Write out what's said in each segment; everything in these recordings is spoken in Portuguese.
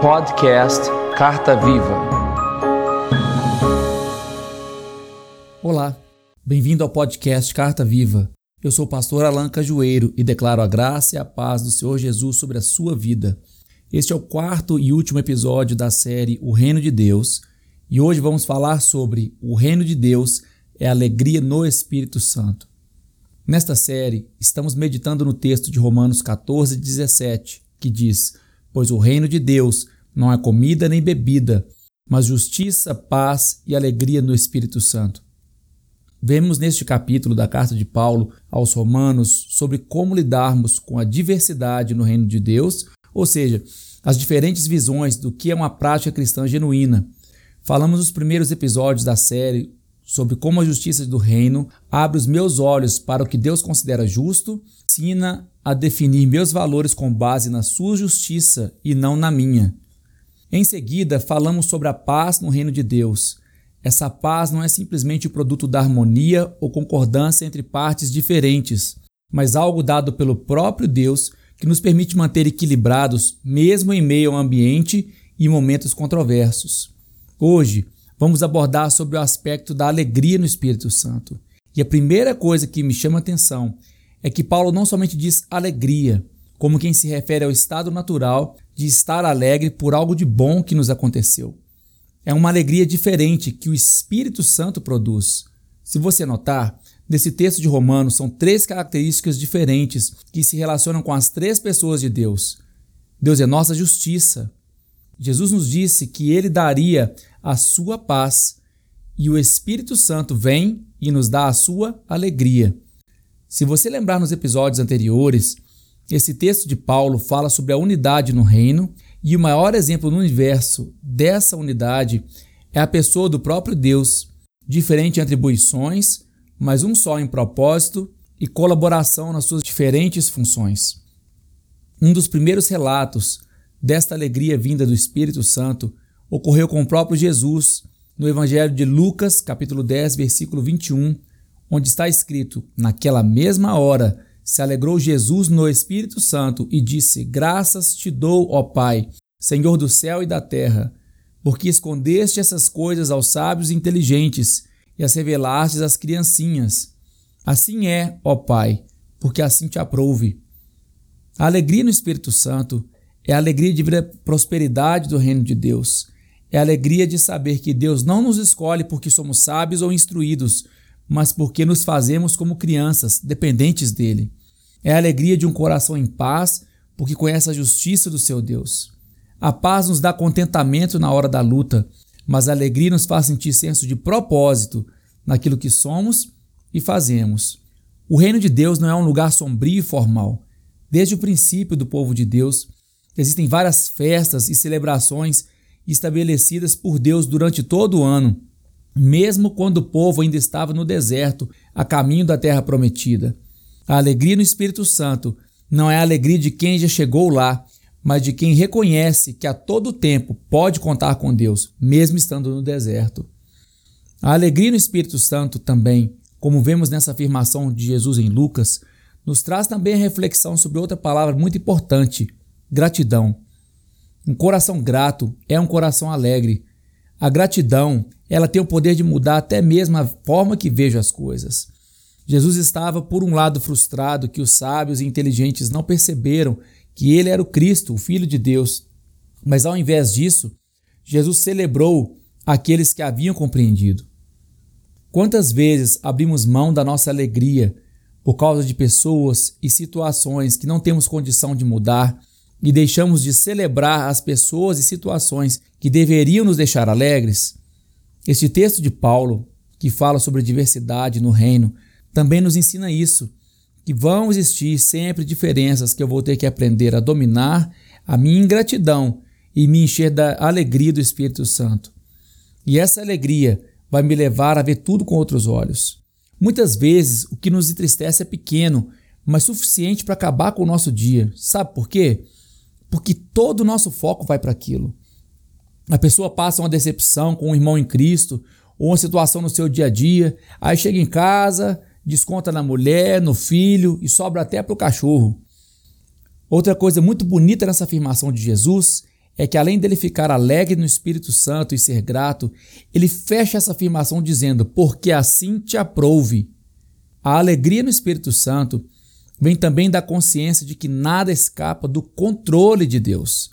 Podcast Carta Viva. Olá, bem-vindo ao podcast Carta Viva. Eu sou o pastor Alan Cajueiro e declaro a graça e a paz do Senhor Jesus sobre a sua vida. Este é o quarto e último episódio da série O Reino de Deus e hoje vamos falar sobre o Reino de Deus é alegria no Espírito Santo. Nesta série, estamos meditando no texto de Romanos 14, 17, que diz: Pois o reino de Deus não é comida nem bebida, mas justiça, paz e alegria no Espírito Santo. Vemos neste capítulo da carta de Paulo aos Romanos sobre como lidarmos com a diversidade no reino de Deus, ou seja, as diferentes visões do que é uma prática cristã genuína. Falamos nos primeiros episódios da série sobre como a justiça do reino abre os meus olhos para o que Deus considera justo, ensina a definir meus valores com base na sua justiça e não na minha. Em seguida, falamos sobre a paz no reino de Deus. Essa paz não é simplesmente o produto da harmonia ou concordância entre partes diferentes, mas algo dado pelo próprio Deus que nos permite manter equilibrados mesmo em meio ao ambiente e momentos controversos. Hoje, vamos abordar sobre o aspecto da alegria no Espírito Santo. E a primeira coisa que me chama a atenção é que Paulo não somente diz alegria, como quem se refere ao estado natural de estar alegre por algo de bom que nos aconteceu. É uma alegria diferente que o Espírito Santo produz. Se você notar, nesse texto de Romanos são três características diferentes que se relacionam com as três pessoas de Deus. Deus é nossa justiça. Jesus nos disse que ele daria a sua paz, e o Espírito Santo vem e nos dá a sua alegria. Se você lembrar nos episódios anteriores, esse texto de Paulo fala sobre a unidade no reino, e o maior exemplo no universo dessa unidade é a pessoa do próprio Deus, diferente em atribuições, mas um só em propósito e colaboração nas suas diferentes funções. Um dos primeiros relatos desta alegria vinda do Espírito Santo ocorreu com o próprio Jesus no Evangelho de Lucas, capítulo 10, versículo 21, onde está escrito: Naquela mesma hora se alegrou Jesus no Espírito Santo e disse: Graças te dou, ó Pai, Senhor do céu e da terra, porque escondeste essas coisas aos sábios e inteligentes e as revelastes às criancinhas. Assim é, ó Pai, porque assim te aprouve. A alegria no Espírito Santo é a alegria de ver a prosperidade do reino de Deus é a alegria de saber que Deus não nos escolhe porque somos sábios ou instruídos, mas porque nos fazemos como crianças, dependentes dele. É a alegria de um coração em paz, porque conhece a justiça do seu Deus. A paz nos dá contentamento na hora da luta, mas a alegria nos faz sentir senso de propósito naquilo que somos e fazemos. O reino de Deus não é um lugar sombrio e formal. Desde o princípio do povo de Deus, existem várias festas e celebrações estabelecidas por Deus durante todo o ano, mesmo quando o povo ainda estava no deserto, a caminho da terra prometida. A alegria no Espírito Santo não é a alegria de quem já chegou lá, mas de quem reconhece que a todo tempo pode contar com Deus, mesmo estando no deserto. A alegria no Espírito Santo também, como vemos nessa afirmação de Jesus em Lucas, nos traz também a reflexão sobre outra palavra muito importante: gratidão. Um coração grato é um coração alegre. A gratidão, ela tem o poder de mudar até mesmo a forma que vejo as coisas. Jesus estava, por um lado, frustrado que os sábios e inteligentes não perceberam que ele era o Cristo, o Filho de Deus. Mas ao invés disso, Jesus celebrou aqueles que haviam compreendido. Quantas vezes abrimos mão da nossa alegria por causa de pessoas e situações que não temos condição de mudar e deixamos de celebrar as pessoas e situações que deveriam nos deixar alegres? Este texto de Paulo, que fala sobre diversidade no reino, também nos ensina isso, que vão existir sempre diferenças que eu vou ter que aprender a dominar a minha ingratidão e me encher da alegria do Espírito Santo. E essa alegria vai me levar a ver tudo com outros olhos. Muitas vezes o que nos entristece é pequeno, mas suficiente para acabar com o nosso dia. Sabe por quê? Porque todo o nosso foco vai para aquilo. A pessoa passa uma decepção com um irmão em Cristo, ou uma situação no seu dia a dia, aí chega em casa, desconta na mulher, no filho e sobra até para o cachorro. Outra coisa muito bonita nessa afirmação de Jesus é que além dele ficar alegre no Espírito Santo e ser grato, ele fecha essa afirmação dizendo: Porque assim te aprouve. A alegria no Espírito Santo vem também da consciência de que nada escapa do controle de Deus,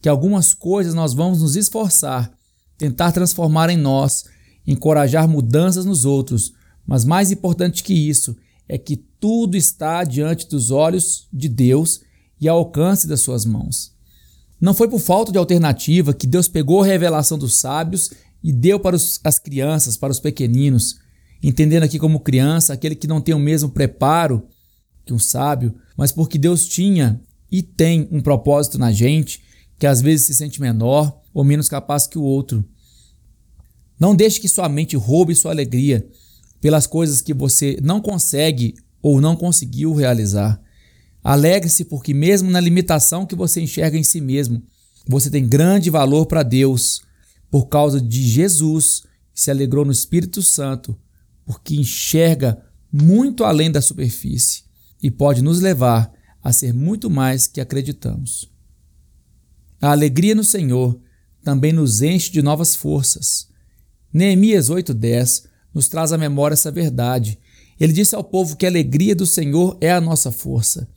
que algumas coisas nós vamos nos esforçar, tentar transformar em nós, encorajar mudanças nos outros, mas mais importante que isso é que tudo está diante dos olhos de Deus e ao alcance das suas mãos. Não foi por falta de alternativa que Deus pegou a revelação dos sábios e deu para os, as crianças, para os pequeninos, entendendo aqui como criança aquele que não tem o mesmo preparo que um sábio, mas porque Deus tinha e tem um propósito na gente que às vezes se sente menor ou menos capaz que o outro. Não deixe que sua mente roube sua alegria pelas coisas que você não consegue ou não conseguiu realizar. Alegre-se porque, mesmo na limitação que você enxerga em si mesmo, você tem grande valor para Deus por causa de Jesus, que se alegrou no Espírito Santo, porque enxerga muito além da superfície e pode nos levar a ser muito mais que acreditamos. A alegria no Senhor também nos enche de novas forças. Neemias 8:10 nos traz à memória essa verdade. Ele disse ao povo que a alegria do Senhor é a nossa força.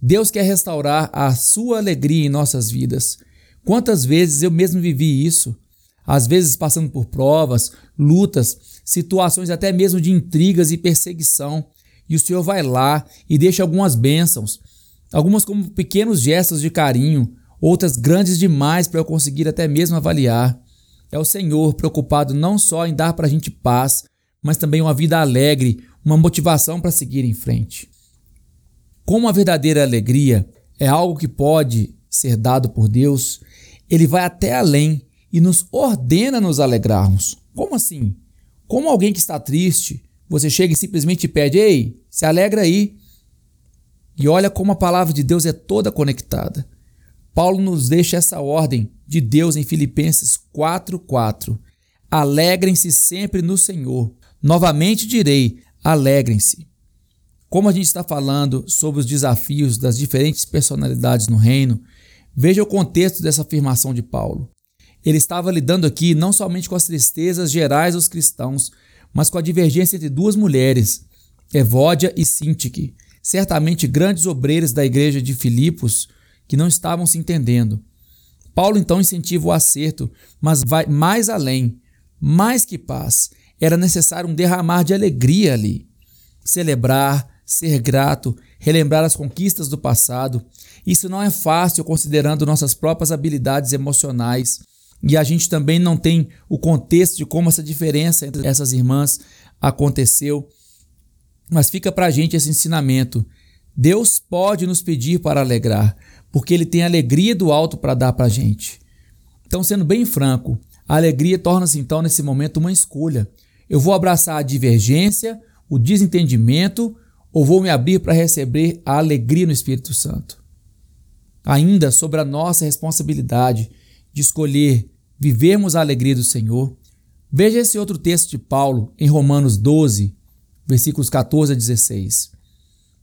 Deus quer restaurar a sua alegria em nossas vidas. Quantas vezes eu mesmo vivi isso? Às vezes passando por provas, lutas, situações até mesmo de intrigas e perseguição. E o Senhor vai lá e deixa algumas bênçãos, algumas como pequenos gestos de carinho, outras grandes demais para eu conseguir até mesmo avaliar. É o Senhor preocupado não só em dar para a gente paz, mas também uma vida alegre, uma motivação para seguir em frente. Como a verdadeira alegria é algo que pode ser dado por Deus, ele vai até além e nos ordena nos alegrarmos. Como assim? Como alguém que está triste, você chega e simplesmente pede: Ei, se alegra aí. E olha como a palavra de Deus é toda conectada. Paulo nos deixa essa ordem de Deus em Filipenses 4:4. Alegrem-se sempre no Senhor. Novamente direi: alegrem-se. Como a gente está falando sobre os desafios das diferentes personalidades no reino, veja o contexto dessa afirmação de Paulo. Ele estava lidando aqui não somente com as tristezas gerais dos cristãos, mas com a divergência entre duas mulheres, Evódia e Sintique, certamente grandes obreiros da igreja de Filipos que não estavam se entendendo. Paulo então incentiva o acerto, mas vai mais além. Mais que paz, era necessário um derramar de alegria ali. Celebrar, ser grato, relembrar as conquistas do passado. Isso não é fácil considerando nossas próprias habilidades emocionais. E a gente também não tem o contexto de como essa diferença entre essas irmãs aconteceu. Mas fica para a gente esse ensinamento. Deus pode nos pedir para alegrar, porque Ele tem alegria do alto para dar para a gente. Então, sendo bem franco, a alegria torna-se então nesse momento uma escolha. Eu vou abraçar a divergência, o desentendimento ou vou me abrir para receber a alegria no Espírito Santo? Ainda sobre a nossa responsabilidade de escolher vivermos a alegria do Senhor, veja esse outro texto de Paulo em Romanos 12, versículos 14 a 16.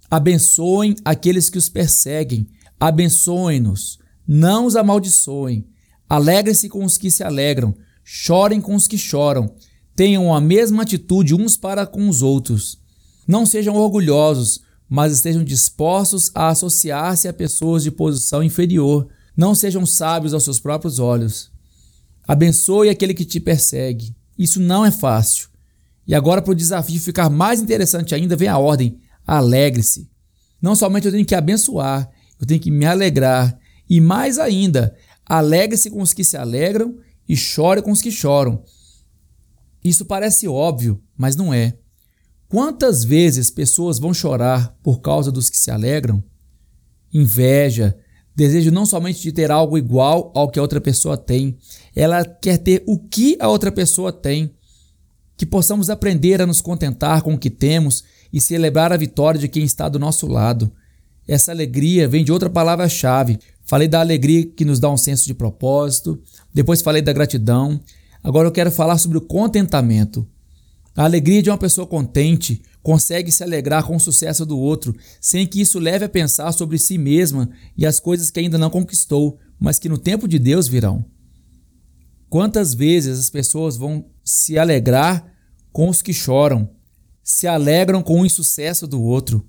Abençoem aqueles que os perseguem, abençoem-nos, não os amaldiçoem. Alegrem-se com os que se alegram, chorem com os que choram. Tenham a mesma atitude uns para com os outros. Não sejam orgulhosos, mas estejam dispostos a associar-se a pessoas de posição inferior. Não sejam sábios aos seus próprios olhos. Abençoe aquele que te persegue. Isso não é fácil. E agora, para o desafio ficar mais interessante ainda, vem a ordem: alegre-se. Não somente eu tenho que abençoar, eu tenho que me alegrar. E mais ainda, alegre-se com os que se alegram e chore com os que choram. Isso parece óbvio, mas não é. Quantas vezes pessoas vão chorar por causa dos que se alegram? Inveja, desejo não somente de ter algo igual ao que a outra pessoa tem, ela quer ter o que a outra pessoa tem. Que possamos aprender a nos contentar com o que temos e celebrar a vitória de quem está do nosso lado. Essa alegria vem de outra palavra-chave. Falei da alegria que nos dá um senso de propósito, depois falei da gratidão. Agora eu quero falar sobre o contentamento. A alegria de uma pessoa contente consegue se alegrar com o sucesso do outro, sem que isso leve a pensar sobre si mesma e as coisas que ainda não conquistou, mas que no tempo de Deus virão. Quantas vezes as pessoas vão se alegrar com os que choram, se alegram com o insucesso do outro.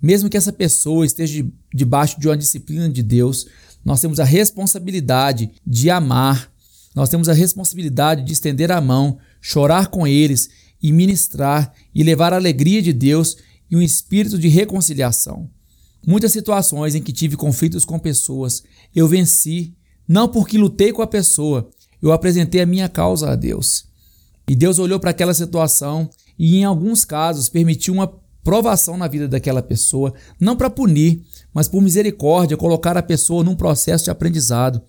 Mesmo que essa pessoa esteja debaixo de uma disciplina de Deus, nós temos a responsabilidade de amar, nós temos a responsabilidade de estender a mão, chorar com eles e ministrar e levar a alegria de Deus e um espírito de reconciliação. Muitas situações em que tive conflitos com pessoas, eu venci, não porque lutei com a pessoa, eu apresentei a minha causa a Deus. E Deus olhou para aquela situação e, em alguns casos, permitiu uma provação na vida daquela pessoa, não para punir, mas por misericórdia, colocar a pessoa num processo de aprendizado.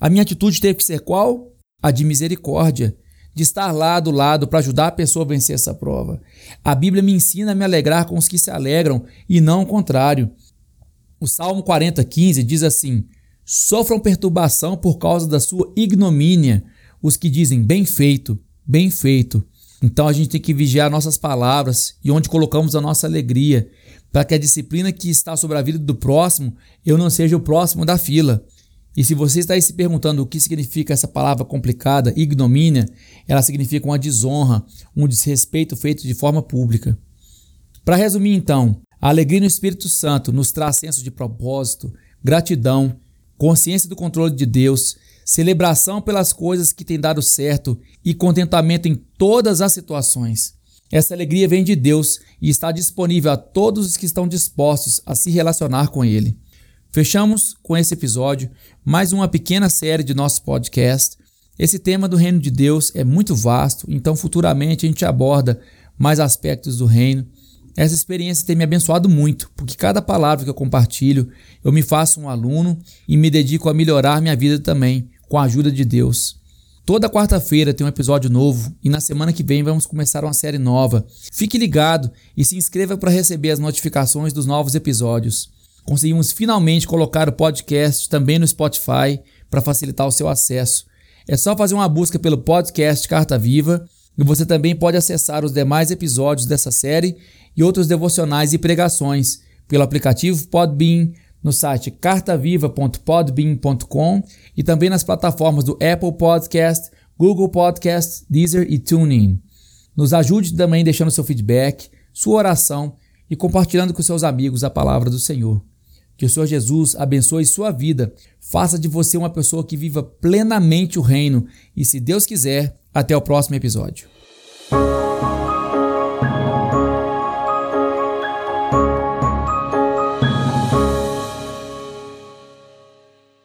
A minha atitude teve que ser qual? A de misericórdia, de estar lá do lado para ajudar a pessoa a vencer essa prova. A Bíblia me ensina a me alegrar com os que se alegram e não o contrário. O Salmo 40, 15 diz assim: Sofram perturbação por causa da sua ignomínia os que dizem bem feito, bem feito. Então a gente tem que vigiar nossas palavras e onde colocamos a nossa alegria, para que a disciplina que está sobre a vida do próximo, eu não seja o próximo da fila. E se você está aí se perguntando o que significa essa palavra complicada, ignomínia, ela significa uma desonra, um desrespeito feito de forma pública. Para resumir então, a alegria no Espírito Santo nos traz senso de propósito, gratidão, consciência do controle de Deus, celebração pelas coisas que têm dado certo e contentamento em todas as situações. Essa alegria vem de Deus e está disponível a todos os que estão dispostos a se relacionar com Ele. Fechamos com esse episódio mais uma pequena série de nosso podcast. Esse tema do reino de Deus é muito vasto, então futuramente a gente aborda mais aspectos do reino. Essa experiência tem me abençoado muito, porque cada palavra que eu compartilho, eu me faço um aluno e me dedico a melhorar minha vida também, com a ajuda de Deus. Toda quarta-feira tem um episódio novo e na semana que vem vamos começar uma série nova. Fique ligado e se inscreva para receber as notificações dos novos episódios. Conseguimos finalmente colocar o podcast também no Spotify para facilitar o seu acesso. É só fazer uma busca pelo podcast Carta Viva e você também pode acessar os demais episódios dessa série e outros devocionais e pregações pelo aplicativo Podbean, no site cartaviva.podbean.com e também nas plataformas do Apple Podcast, Google Podcast, Deezer e TuneIn. Nos ajude também deixando seu feedback, sua oração e compartilhando com seus amigos a palavra do Senhor. Que o Senhor Jesus abençoe sua vida, faça de você uma pessoa que viva plenamente o reino e, se Deus quiser, até o próximo episódio.